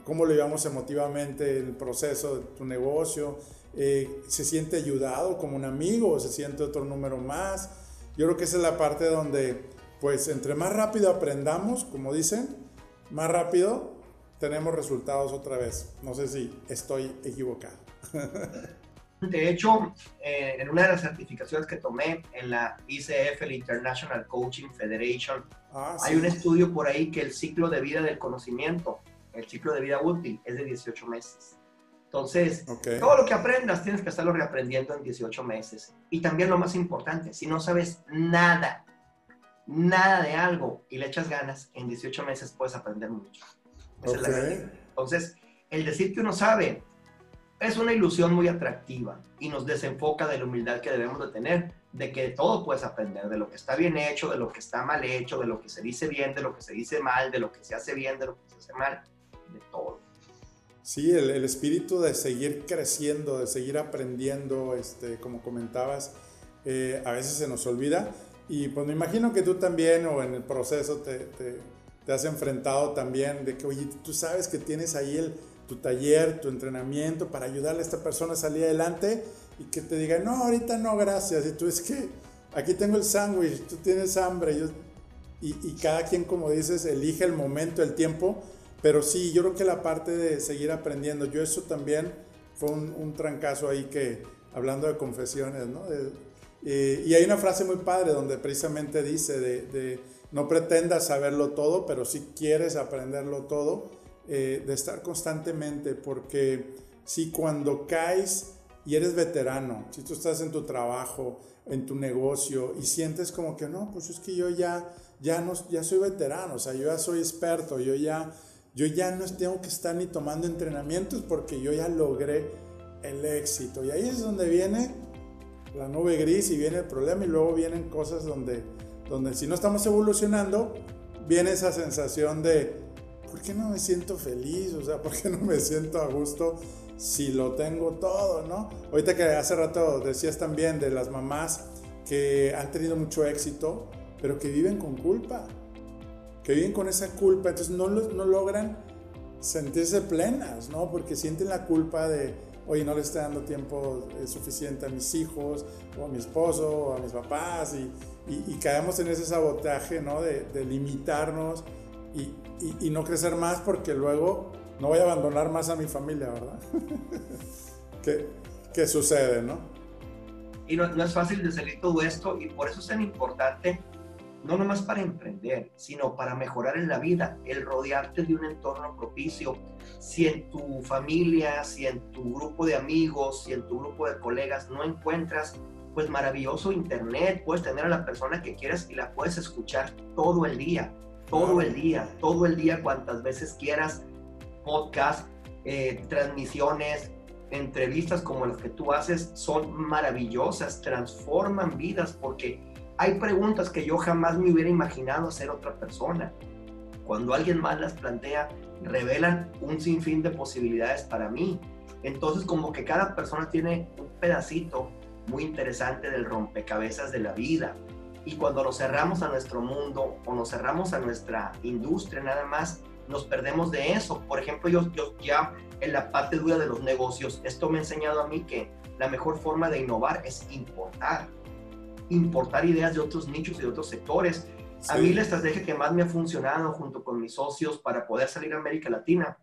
cómo lo llevamos emotivamente el proceso de tu negocio. Eh, se siente ayudado como un amigo, se siente otro número más yo creo que esa es la parte donde, pues, entre más rápido aprendamos, como dicen, más rápido tenemos resultados otra vez. No sé si estoy equivocado. De hecho, eh, en una de las certificaciones que tomé en la ICF, el International Coaching Federation, ah, hay un estudio por ahí que el ciclo de vida del conocimiento, el ciclo de vida útil, es de 18 meses. Entonces, todo lo que aprendas tienes que estarlo reaprendiendo en 18 meses. Y también lo más importante, si no sabes nada, nada de algo y le echas ganas, en 18 meses puedes aprender mucho. Esa es la realidad. Entonces, el decir que uno sabe es una ilusión muy atractiva y nos desenfoca de la humildad que debemos de tener, de que todo puedes aprender, de lo que está bien hecho, de lo que está mal hecho, de lo que se dice bien, de lo que se dice mal, de lo que se hace bien, de lo que se hace mal, de todo. Sí, el, espíritu de seguir creciendo, de seguir aprendiendo, este, como comentabas, eh, a veces se nos olvida. Y pues me imagino que tú también o en el proceso te, te, has enfrentado también de que, oye, tú sabes que tienes ahí el, tu taller, tu entrenamiento para ayudarle a esta persona a salir adelante y que te diga, no, ahorita no, gracias. Y tú es que aquí tengo el sándwich, tú tienes hambre. y, y cada quien, como dices, elige el momento, el tiempo pero sí, yo creo que la parte de seguir aprendiendo, yo eso también fue un, un trancazo ahí que, hablando de confesiones, ¿no? y hay una frase muy padre donde precisamente dice de, no pretendas saberlo todo, pero si quieres aprenderlo todo, eh, de estar constantemente, porque si cuando caes y eres veterano, si tú estás en tu trabajo, en tu negocio y sientes como que no, pues es que yo ya, ya, no, ya soy veterano, o sea, yo ya soy experto, yo ya yo ya no tengo que estar ni tomando entrenamientos porque yo ya logré el éxito. Y ahí es donde viene la nube gris y viene el problema y luego vienen cosas donde, donde si no estamos evolucionando, viene esa sensación de, ¿por qué no me siento feliz? O sea, ¿por qué no me siento a gusto si lo tengo todo, no? Ahorita que hace rato decías también de las mamás que han tenido mucho éxito, pero que viven con culpa que viven con esa culpa, entonces no, no logran sentirse plenas, ¿no? Porque sienten la culpa de, oye, no le estoy dando tiempo eh, suficiente a mis hijos, o a mi esposo, o a mis papás, y, y, caemos en ese sabotaje, ¿no? De, de limitarnos y, y, no crecer más porque luego no voy a abandonar más a mi familia, ¿verdad? ¿Qué, ¿Qué, sucede, no? Y no, no es fácil de salir todo esto, y por eso es tan importante no nomás para emprender, sino para mejorar en la vida, el rodearte de un entorno propicio. Si en tu familia, si en tu grupo de amigos, si en tu grupo de colegas no encuentras, pues maravilloso internet, puedes tener a la persona que quieras y la puedes escuchar todo el día, todo el día, todo el día, cuantas veces quieras, podcast, eh, transmisiones, entrevistas como las que tú haces son maravillosas, transforman vidas porque hay preguntas que yo jamás me hubiera imaginado hacer otra persona. Cuando alguien más las plantea, revelan un sinfín de posibilidades para mí. Entonces, como que cada persona tiene un pedacito muy interesante del rompecabezas de la vida. Y cuando nos cerramos a nuestro mundo o nos cerramos a nuestra industria nada más, nos perdemos de eso. Por ejemplo, yo, yo ya en la parte dura de los negocios, esto me ha enseñado a mí que la mejor forma de innovar es importar importar ideas de otros nichos y de otros sectores. A mí la estrategia que más me ha funcionado junto con mis socios para poder salir a América Latina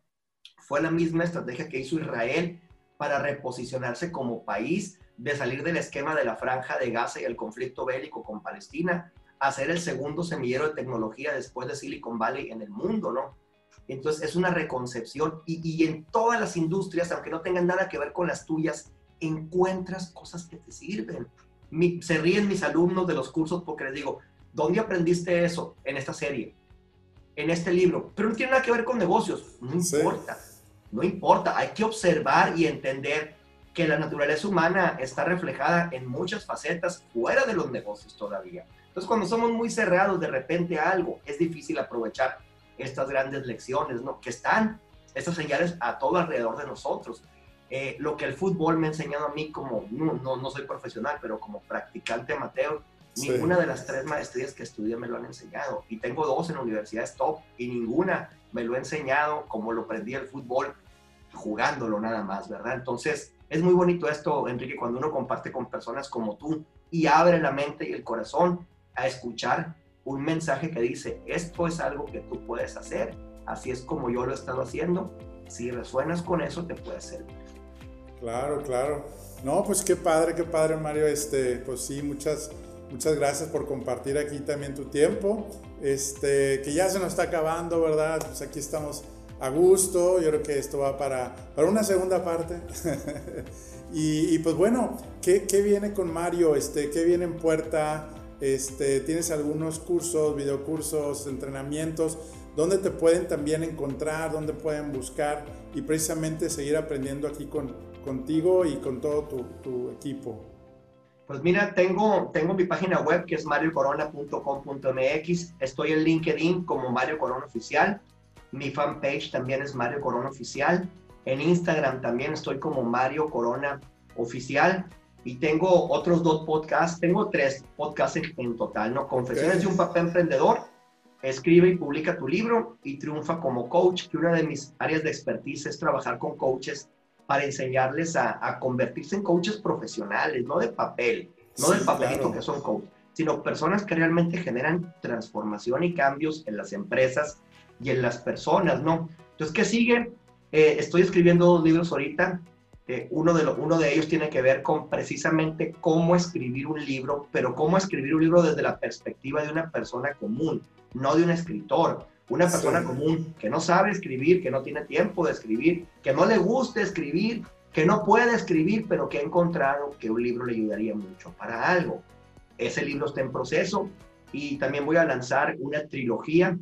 fue la misma estrategia que hizo Israel para reposicionarse como país, de salir del esquema de la franja de Gaza y el conflicto bélico con Palestina, a ser el segundo semillero de tecnología después de Silicon Valley en el mundo, ¿no? Entonces es una reconcepción y, y en todas las industrias, aunque no tengan nada que ver con las tuyas, encuentras cosas que te sirven se ríen mis alumnos de los cursos porque les digo, ¿dónde aprendiste eso? En esta serie, en este libro. Pero no tiene nada que ver con negocios. No importa. No importa. Hay que observar y entender que la naturaleza humana está reflejada en muchas facetas fuera de los negocios todavía. Entonces, cuando somos muy cerrados de repente a algo, es difícil aprovechar estas grandes lecciones, ¿no? Que están, estas señales a todo alrededor de nosotros. Eh, lo que el fútbol me ha enseñado a mí como, no, no, no soy profesional, pero como practicante amateur, ninguna de las tres maestrías que estudié me lo han enseñado. Y tengo dos en universidades top y ninguna me lo ha enseñado como lo aprendí el fútbol jugándolo nada más, ¿verdad? Entonces, es muy bonito esto, Enrique, cuando uno comparte con personas como tú y abre la mente y el corazón a escuchar un mensaje que dice, esto es algo que tú puedes hacer, así es como yo lo he estado haciendo, si resuenas con eso te puede servir. Claro, claro. No, pues qué padre, qué padre Mario, este, pues sí, muchas, muchas gracias por compartir aquí también tu tiempo, este, que ya se nos está acabando, ¿verdad? Pues aquí estamos a gusto, yo creo que esto va para, para una segunda parte. y, pues bueno, ¿qué, ¿qué, viene con Mario? Este, ¿Qué viene en puerta? Este, ¿Tienes algunos cursos, videocursos, entrenamientos? ¿Dónde te pueden también encontrar? ¿Dónde pueden buscar? Y precisamente seguir aprendiendo aquí con, contigo y con todo tu, equipo? Pues mira, tengo, tengo mi página web que es mariocorona.com.mx. Estoy en LinkedIn como Mario Corona Oficial. Mi fanpage también es Mario Corona Oficial. En Instagram también estoy como Mario Corona Oficial. Y tengo otros dos podcasts. Tengo tres podcasts en, total, ¿no? Confesiones de un papel emprendedor. Escribe y publica tu libro y triunfa como coach, que una de mis áreas de expertise es trabajar con coaches para enseñarles a, convertirse en coaches profesionales, no de papel, no del papelito que son coaches, sino personas que realmente generan transformación y cambios en las empresas y en las personas, ¿no? Entonces, ¿qué sigue? Eh, estoy escribiendo dos libros ahorita. Eh, uno, de uno de ellos tiene que ver con precisamente cómo escribir un libro, pero cómo escribir un libro desde la perspectiva de una persona común, no de un escritor una persona común que no sabe escribir, que no tiene tiempo de escribir, que no le gusta escribir, que no puede escribir, pero que ha encontrado que un libro le ayudaría mucho para algo. Ese libro está en proceso y también voy a lanzar una trilogía,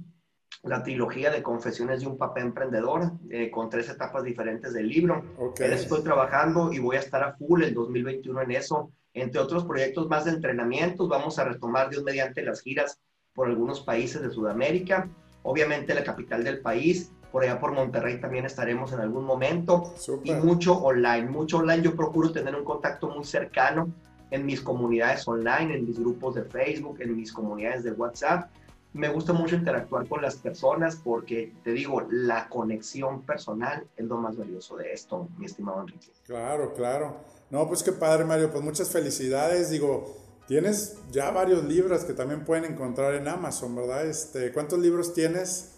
la trilogía de Confesiones de un Papá Emprendedor, eh, con tres etapas diferentes del libro. Eso estoy trabajando y voy a estar a full el 2021 en eso. Entre otros proyectos más de entrenamientos, vamos a retomar Dios mediante las giras por algunos países de Sudamérica obviamente la capital del país, por allá por Monterrey también estaremos en algún momento y mucho online, mucho online. Yo procuro tener un contacto muy cercano en mis comunidades online, en mis grupos de Facebook, en mis comunidades de WhatsApp. Me gusta mucho interactuar con las personas porque, te digo, la conexión personal es lo más valioso de esto, mi estimado Enrique. Claro, claro. No, pues qué padre, Mario. Pues muchas felicidades. Digo, Tienes ya varios libros que también pueden encontrar en Amazon, ¿verdad? Este, ¿Cuántos libros tienes?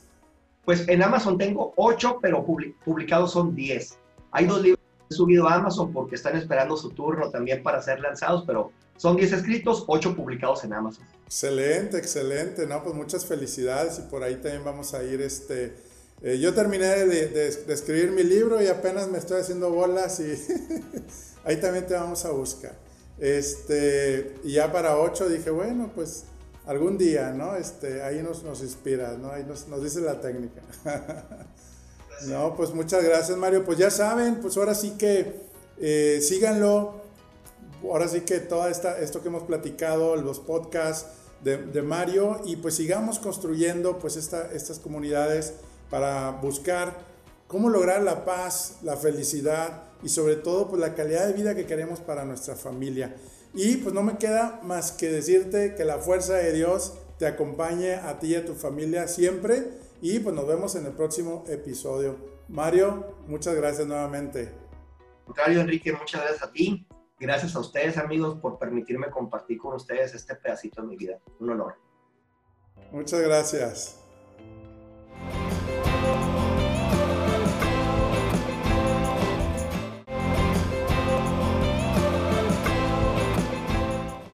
Pues en Amazon tengo ocho, pero publicados son diez. Hay dos libros que he subido a Amazon porque están esperando su turno también para ser lanzados, pero son diez escritos, ocho publicados en Amazon. Excelente, excelente, ¿no? Pues muchas felicidades y por ahí también vamos a ir, este... Eh, yo terminé de, escribir mi libro y apenas me estoy haciendo bolas y ahí también te vamos a buscar. Este, y ya para 8 dije, bueno, pues algún día, ¿no? Este, ahí nos, nos inspira, ¿no? Ahí nos, nos dice la técnica. no, pues muchas gracias, Mario. Pues ya saben, pues ahora sí que eh, síganlo. Ahora sí que todo esta, esto que hemos platicado, los podcasts de, Mario, y pues sigamos construyendo pues esta, estas comunidades para buscar cómo lograr la paz, la felicidad y sobre todo pues la calidad de vida que queremos para nuestra familia. Y pues no me queda más que decirte que la fuerza de Dios te acompañe a ti y a tu familia siempre y pues nos vemos en el próximo episodio. Mario, muchas gracias nuevamente. Contrario, Enrique, muchas gracias a ti. Gracias a ustedes, amigos, por permitirme compartir con ustedes este pedacito de mi vida. Un honor. Muchas gracias.